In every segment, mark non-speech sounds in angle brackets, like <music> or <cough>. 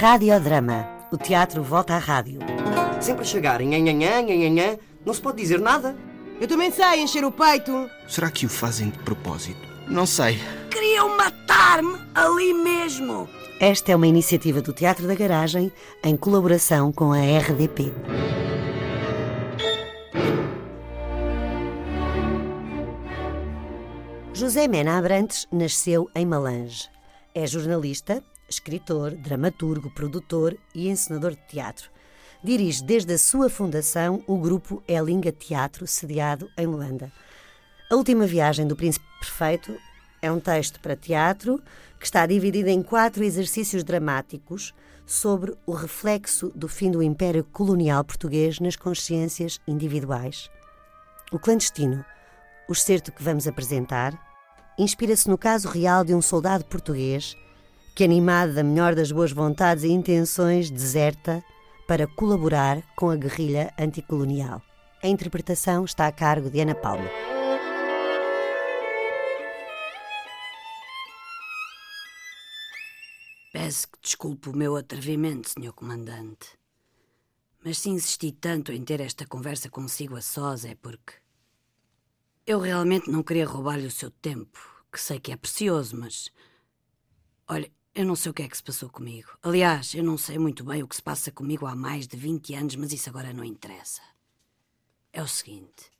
Radiodrama. O teatro volta à rádio. Sempre a chegar em nhanhã, nhanhã, não se pode dizer nada. Eu também sei encher o peito. Será que o fazem de propósito? Não sei. Queriam matar-me ali mesmo. Esta é uma iniciativa do Teatro da Garagem em colaboração com a RDP. José Mena Abrantes nasceu em Malange. É jornalista, escritor, dramaturgo, produtor e encenador de teatro. Dirige desde a sua fundação o grupo Elinga Teatro, sediado em Luanda. A última viagem do Príncipe Perfeito é um texto para teatro que está dividido em quatro exercícios dramáticos sobre o reflexo do fim do Império Colonial Português nas consciências individuais. O clandestino, o excerto que vamos apresentar, inspira-se no caso real de um soldado português que, animado da melhor das boas vontades e intenções, deserta para colaborar com a guerrilha anticolonial. A interpretação está a cargo de Ana Palma. Peço que desculpe o meu atrevimento, Sr. Comandante. Mas se insisti tanto em ter esta conversa consigo a sós é porque. Eu realmente não queria roubar-lhe o seu tempo, que sei que é precioso, mas. Olha, eu não sei o que é que se passou comigo. Aliás, eu não sei muito bem o que se passa comigo há mais de 20 anos, mas isso agora não interessa. É o seguinte.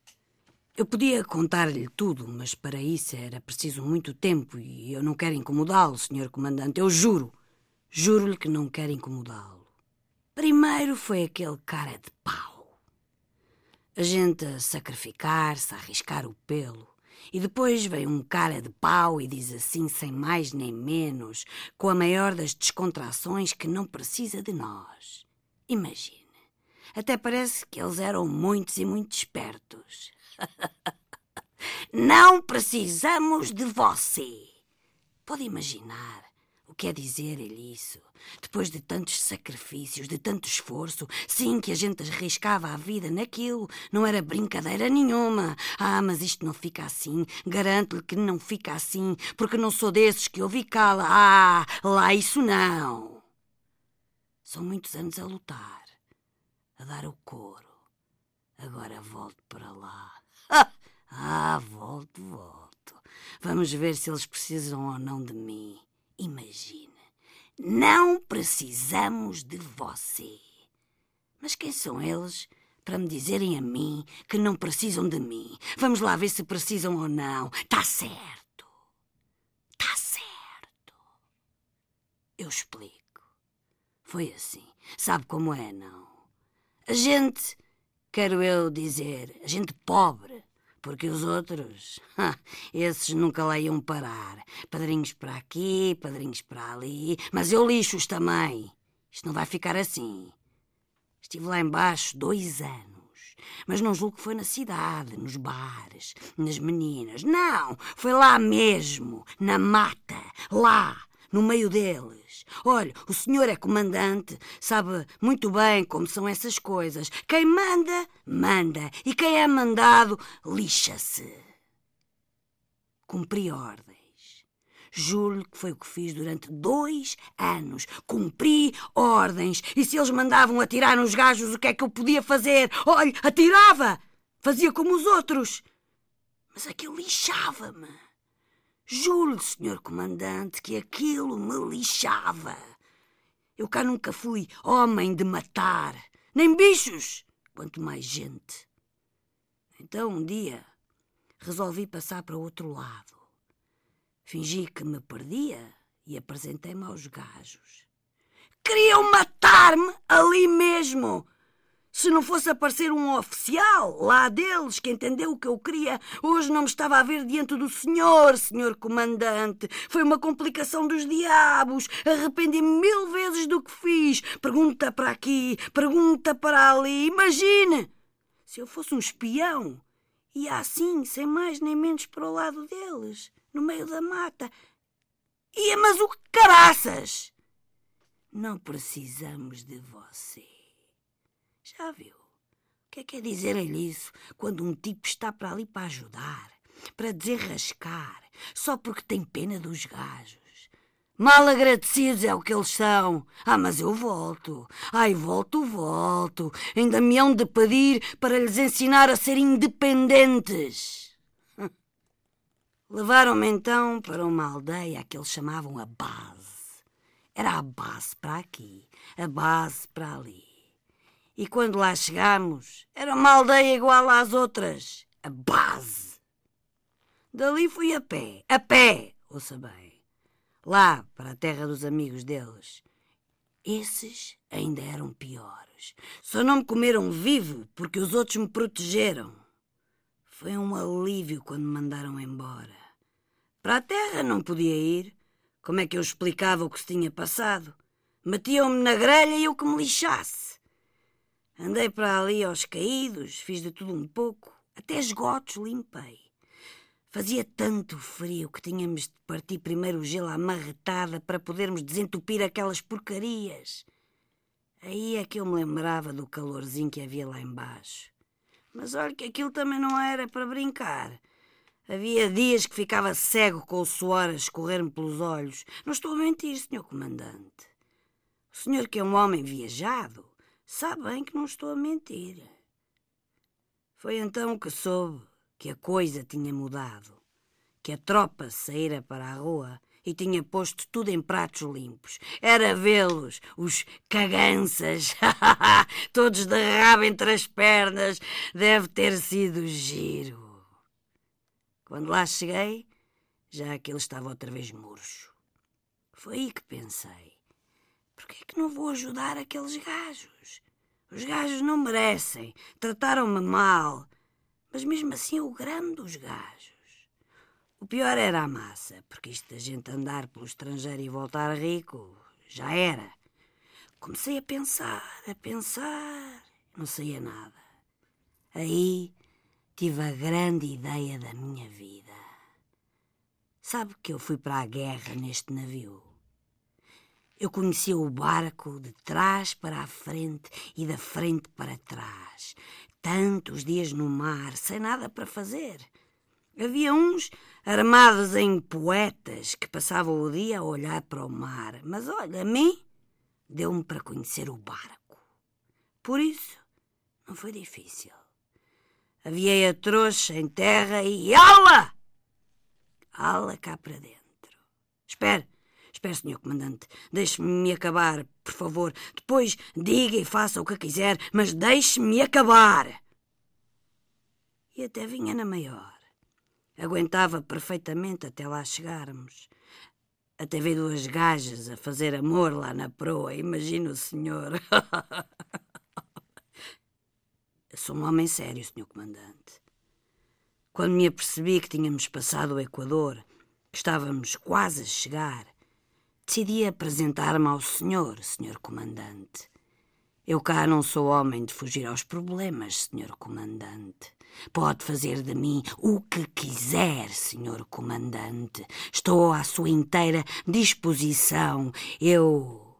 Eu podia contar-lhe tudo, mas para isso era preciso muito tempo e eu não quero incomodá-lo, Sr. Comandante. Eu juro. Juro-lhe que não quero incomodá-lo. Primeiro foi aquele cara de pau. A gente a sacrificar-se, a arriscar o pelo. E depois vem um cara de pau e diz assim, sem mais nem menos, com a maior das descontrações, que não precisa de nós. Imagine. Até parece que eles eram muitos e muito espertos. <laughs> não precisamos de você. Pode imaginar o que é dizer-lhe isso? Depois de tantos sacrifícios, de tanto esforço, sim, que a gente arriscava a vida naquilo, não era brincadeira nenhuma. Ah, mas isto não fica assim. Garanto-lhe que não fica assim, porque não sou desses que ouvi cala. Ah, lá isso não. São muitos anos a lutar, a dar o couro. Agora volto para lá. <laughs> Ah, volto, volto. Vamos ver se eles precisam ou não de mim. Imagine, não precisamos de você. Mas quem são eles para me dizerem a mim que não precisam de mim? Vamos lá ver se precisam ou não. Tá certo. Tá certo. Eu explico. Foi assim. Sabe como é, não? A gente, quero eu dizer, a gente pobre, porque os outros, <laughs> esses nunca lá iam parar. Padrinhos para aqui, padrinhos para ali. Mas eu lixo-os também. Isto não vai ficar assim. Estive lá embaixo dois anos. Mas não julgo que foi na cidade, nos bares, nas meninas. Não, foi lá mesmo, na mata, lá, no meio deles. Olha, o senhor é comandante, sabe muito bem como são essas coisas. Quem manda, manda. E quem é mandado, lixa-se. Cumpri ordens. Juro-lhe que foi o que fiz durante dois anos. Cumpri ordens. E se eles mandavam atirar nos gajos, o que é que eu podia fazer? Olha, atirava! Fazia como os outros. Mas aquilo lixava-me. Juro-lhe, senhor comandante, que aquilo me lixava. Eu cá nunca fui homem de matar, nem bichos, quanto mais gente. Então, um dia, resolvi passar para outro lado. Fingi que me perdia e apresentei-me aos gajos. Queriam matar-me ali mesmo! Se não fosse aparecer um oficial lá deles que entendeu o que eu queria, hoje não me estava a ver diante do senhor, senhor comandante. Foi uma complicação dos diabos. Arrependi-me mil vezes do que fiz. Pergunta para aqui, pergunta para ali. Imagine! Se eu fosse um espião, ia assim, sem mais nem menos para o lado deles, no meio da mata. Ia, mas o caraças! Não precisamos de você. Já viu? O que é que é dizer-lhe isso quando um tipo está para ali para ajudar, para desenrascar, só porque tem pena dos gajos? Mal agradecidos é o que eles são. Ah, mas eu volto. Ai, volto, volto. Ainda me hão de pedir para lhes ensinar a ser independentes. <laughs> Levaram-me então para uma aldeia que eles chamavam a base. Era a base para aqui, a base para ali. E quando lá chegámos, era uma aldeia igual às outras, a base. Dali fui a pé, a pé, ouça bem lá para a terra dos amigos deles. Esses ainda eram piores. Só não me comeram vivo porque os outros me protegeram. Foi um alívio quando me mandaram embora. Para a terra não podia ir. Como é que eu explicava o que se tinha passado? Metiam-me na grelha e eu que me lixasse. Andei para ali aos caídos, fiz de tudo um pouco, até esgotos limpei. Fazia tanto frio que tínhamos de partir primeiro o gelo à marretada para podermos desentupir aquelas porcarias. Aí é que eu me lembrava do calorzinho que havia lá embaixo. Mas olha que aquilo também não era para brincar. Havia dias que ficava cego com o suor a escorrer-me pelos olhos. Não estou a mentir, senhor comandante. O senhor que é um homem viajado sabe bem que não estou a mentir. Foi então que soube que a coisa tinha mudado, que a tropa saíra para a rua e tinha posto tudo em pratos limpos. Era vê-los, os caganças, <laughs> todos de rabo entre as pernas. Deve ter sido giro. Quando lá cheguei, já aquele estava outra vez murcho. Foi aí que pensei: por que é que não vou ajudar aqueles gajos? Os gajos não merecem, trataram-me mal. Mas mesmo assim o grande dos gajos. O pior era a massa, porque isto da gente andar pelo estrangeiro e voltar rico já era. Comecei a pensar, a pensar, não saía nada. Aí tive a grande ideia da minha vida. Sabe que eu fui para a guerra neste navio? Eu conhecia o barco de trás para a frente e da frente para trás tantos dias no mar, sem nada para fazer. Havia uns armados em poetas que passavam o dia a olhar para o mar, mas olha, a mim deu-me para conhecer o barco. Por isso, não foi difícil. Havia a trouxa em terra e ala! Ala cá para dentro. Espere, senhor comandante, deixe-me acabar, por favor. Depois diga e faça o que quiser, mas deixe-me acabar. E até vinha na maior. Aguentava perfeitamente até lá chegarmos. Até ver duas gajas a fazer amor lá na proa, imagina o senhor. <laughs> Sou um homem sério, senhor comandante. Quando me apercebi que tínhamos passado o Equador, que estávamos quase a chegar, decidi apresentar-me ao senhor, senhor comandante. Eu cá não sou homem de fugir aos problemas, senhor comandante. Pode fazer de mim o que quiser, senhor comandante. Estou à sua inteira disposição. Eu.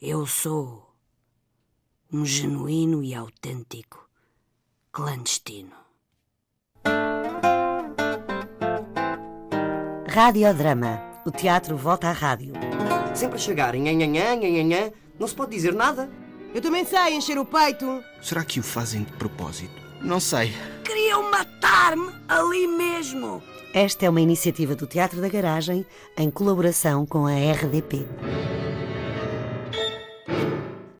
Eu sou um genuíno e autêntico clandestino. Radiodrama o teatro volta à rádio. Sempre a chegar em nhanhanhã, nhanhanhã, não se pode dizer nada. Eu também sei encher o peito. Será que o fazem de propósito? Não sei. Queriam matar-me ali mesmo. Esta é uma iniciativa do Teatro da Garagem em colaboração com a RDP.